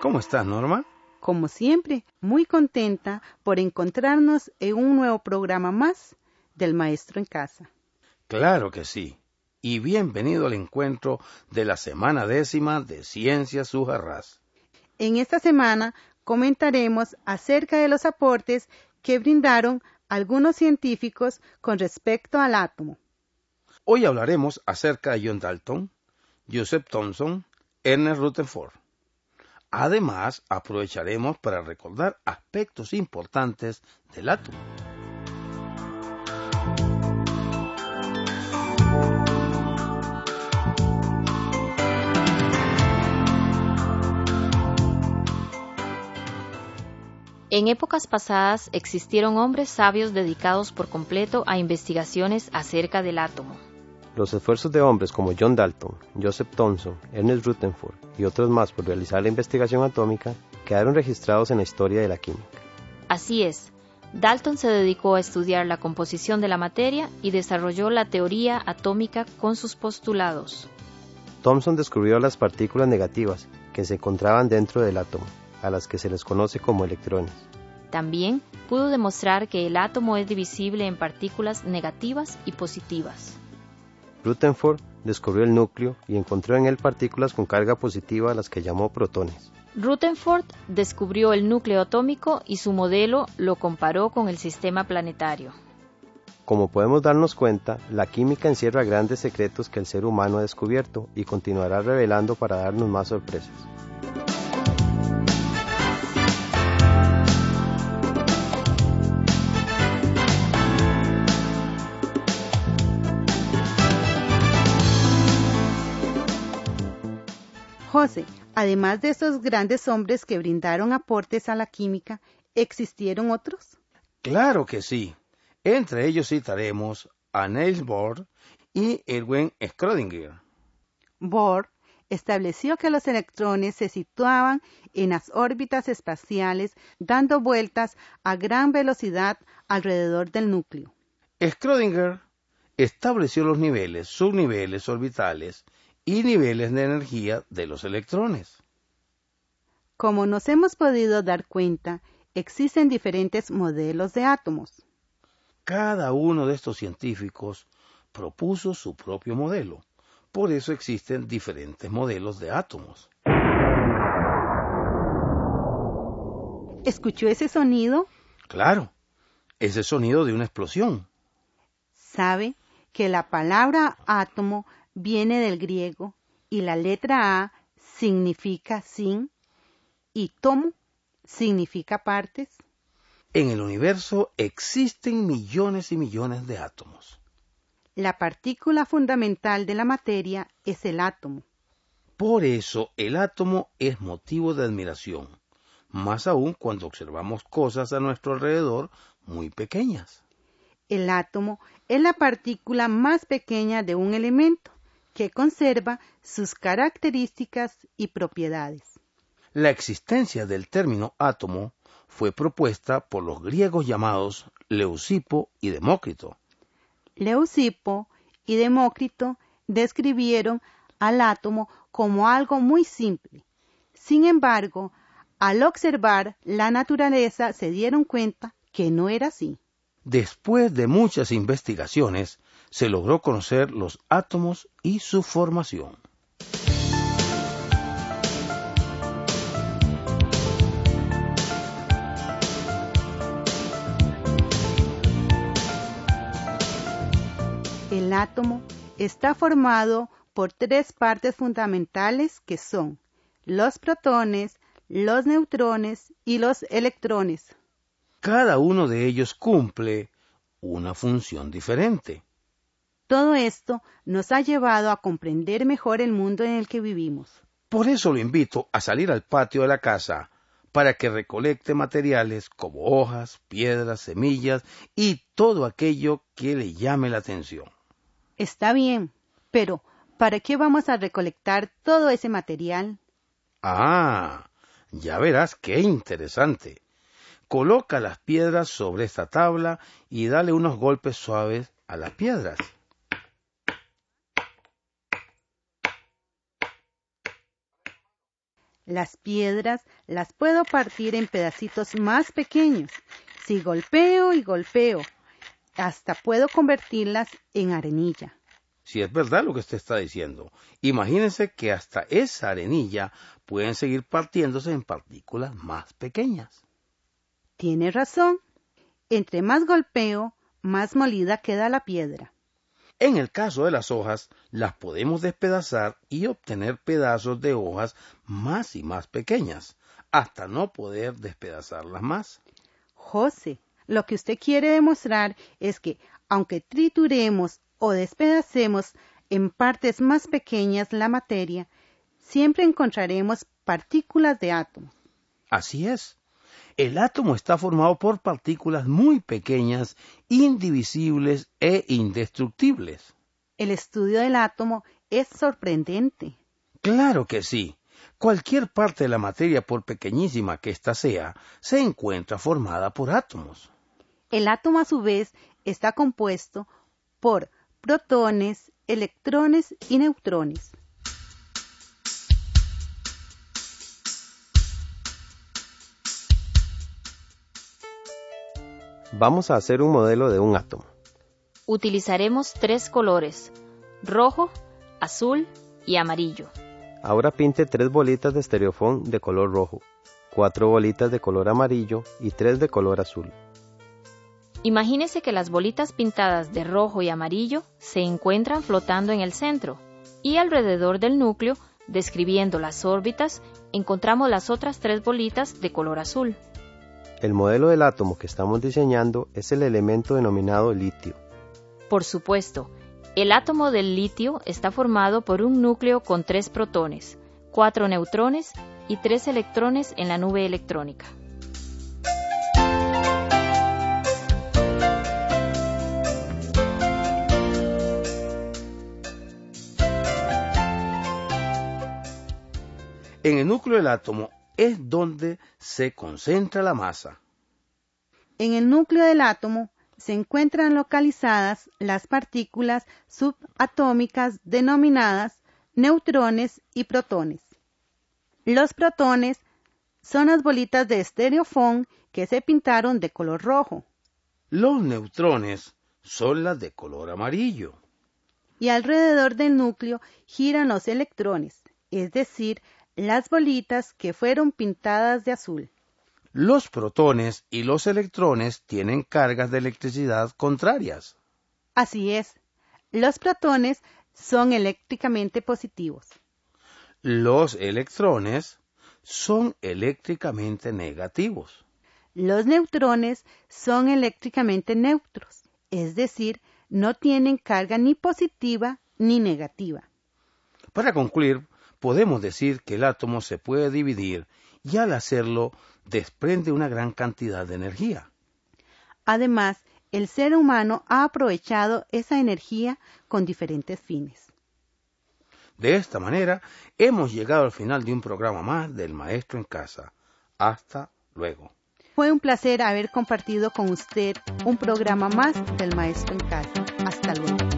¿Cómo estás, Norma? Como siempre, muy contenta por encontrarnos en un nuevo programa más del Maestro en Casa. Claro que sí. Y bienvenido al encuentro de la semana décima de Ciencias Sujarras. En esta semana comentaremos acerca de los aportes que brindaron algunos científicos con respecto al átomo. Hoy hablaremos acerca de John Dalton, Joseph Thomson, Ernest Rutherford. Además, aprovecharemos para recordar aspectos importantes del átomo. En épocas pasadas existieron hombres sabios dedicados por completo a investigaciones acerca del átomo. Los esfuerzos de hombres como John Dalton, Joseph Thomson, Ernest Rutherford y otros más por realizar la investigación atómica quedaron registrados en la historia de la química. Así es, Dalton se dedicó a estudiar la composición de la materia y desarrolló la teoría atómica con sus postulados. Thomson descubrió las partículas negativas que se encontraban dentro del átomo, a las que se les conoce como electrones. También pudo demostrar que el átomo es divisible en partículas negativas y positivas. Rutherford descubrió el núcleo y encontró en él partículas con carga positiva a las que llamó protones. Rutherford descubrió el núcleo atómico y su modelo lo comparó con el sistema planetario. Como podemos darnos cuenta, la química encierra grandes secretos que el ser humano ha descubierto y continuará revelando para darnos más sorpresas. José, además de esos grandes hombres que brindaron aportes a la química, ¿existieron otros? Claro que sí. Entre ellos citaremos a Niels Bohr y Erwin Schrödinger. Bohr estableció que los electrones se situaban en las órbitas espaciales dando vueltas a gran velocidad alrededor del núcleo. Schrödinger estableció los niveles, subniveles orbitales y niveles de energía de los electrones. Como nos hemos podido dar cuenta, existen diferentes modelos de átomos. Cada uno de estos científicos propuso su propio modelo. Por eso existen diferentes modelos de átomos. ¿Escuchó ese sonido? Claro, ese sonido de una explosión. ¿Sabe que la palabra átomo viene del griego y la letra A significa sin y tomo significa partes. En el universo existen millones y millones de átomos. La partícula fundamental de la materia es el átomo. Por eso el átomo es motivo de admiración, más aún cuando observamos cosas a nuestro alrededor muy pequeñas. El átomo es la partícula más pequeña de un elemento que conserva sus características y propiedades. La existencia del término átomo fue propuesta por los griegos llamados Leucipo y Demócrito. Leucipo y Demócrito describieron al átomo como algo muy simple. Sin embargo, al observar la naturaleza se dieron cuenta que no era así. Después de muchas investigaciones, se logró conocer los átomos y su formación. El átomo está formado por tres partes fundamentales que son los protones, los neutrones y los electrones. Cada uno de ellos cumple una función diferente. Todo esto nos ha llevado a comprender mejor el mundo en el que vivimos. Por eso lo invito a salir al patio de la casa, para que recolecte materiales como hojas, piedras, semillas y todo aquello que le llame la atención. Está bien, pero ¿para qué vamos a recolectar todo ese material? Ah, ya verás qué interesante. Coloca las piedras sobre esta tabla y dale unos golpes suaves a las piedras. Las piedras las puedo partir en pedacitos más pequeños. Si golpeo y golpeo, hasta puedo convertirlas en arenilla. Si es verdad lo que usted está diciendo, imagínense que hasta esa arenilla pueden seguir partiéndose en partículas más pequeñas. Tiene razón. Entre más golpeo, más molida queda la piedra. En el caso de las hojas, las podemos despedazar y obtener pedazos de hojas más y más pequeñas, hasta no poder despedazarlas más. José, lo que usted quiere demostrar es que, aunque trituremos o despedacemos en partes más pequeñas la materia, siempre encontraremos partículas de átomos. Así es. El átomo está formado por partículas muy pequeñas, indivisibles e indestructibles. El estudio del átomo es sorprendente. Claro que sí. Cualquier parte de la materia, por pequeñísima que ésta sea, se encuentra formada por átomos. El átomo a su vez está compuesto por protones, electrones y neutrones. Vamos a hacer un modelo de un átomo. Utilizaremos tres colores, rojo, azul y amarillo. Ahora pinte tres bolitas de estereofón de color rojo, cuatro bolitas de color amarillo y tres de color azul. Imagínese que las bolitas pintadas de rojo y amarillo se encuentran flotando en el centro y alrededor del núcleo, describiendo las órbitas, encontramos las otras tres bolitas de color azul. El modelo del átomo que estamos diseñando es el elemento denominado litio. Por supuesto, el átomo del litio está formado por un núcleo con tres protones, cuatro neutrones y tres electrones en la nube electrónica. En el núcleo del átomo es donde se concentra la masa. En el núcleo del átomo se encuentran localizadas las partículas subatómicas denominadas neutrones y protones. Los protones son las bolitas de estereofón que se pintaron de color rojo. Los neutrones son las de color amarillo. Y alrededor del núcleo giran los electrones, es decir, las bolitas que fueron pintadas de azul. Los protones y los electrones tienen cargas de electricidad contrarias. Así es. Los protones son eléctricamente positivos. Los electrones son eléctricamente negativos. Los neutrones son eléctricamente neutros, es decir, no tienen carga ni positiva ni negativa. Para concluir, podemos decir que el átomo se puede dividir y al hacerlo desprende una gran cantidad de energía. Además, el ser humano ha aprovechado esa energía con diferentes fines. De esta manera, hemos llegado al final de un programa más del Maestro en Casa. Hasta luego. Fue un placer haber compartido con usted un programa más del Maestro en Casa. Hasta luego.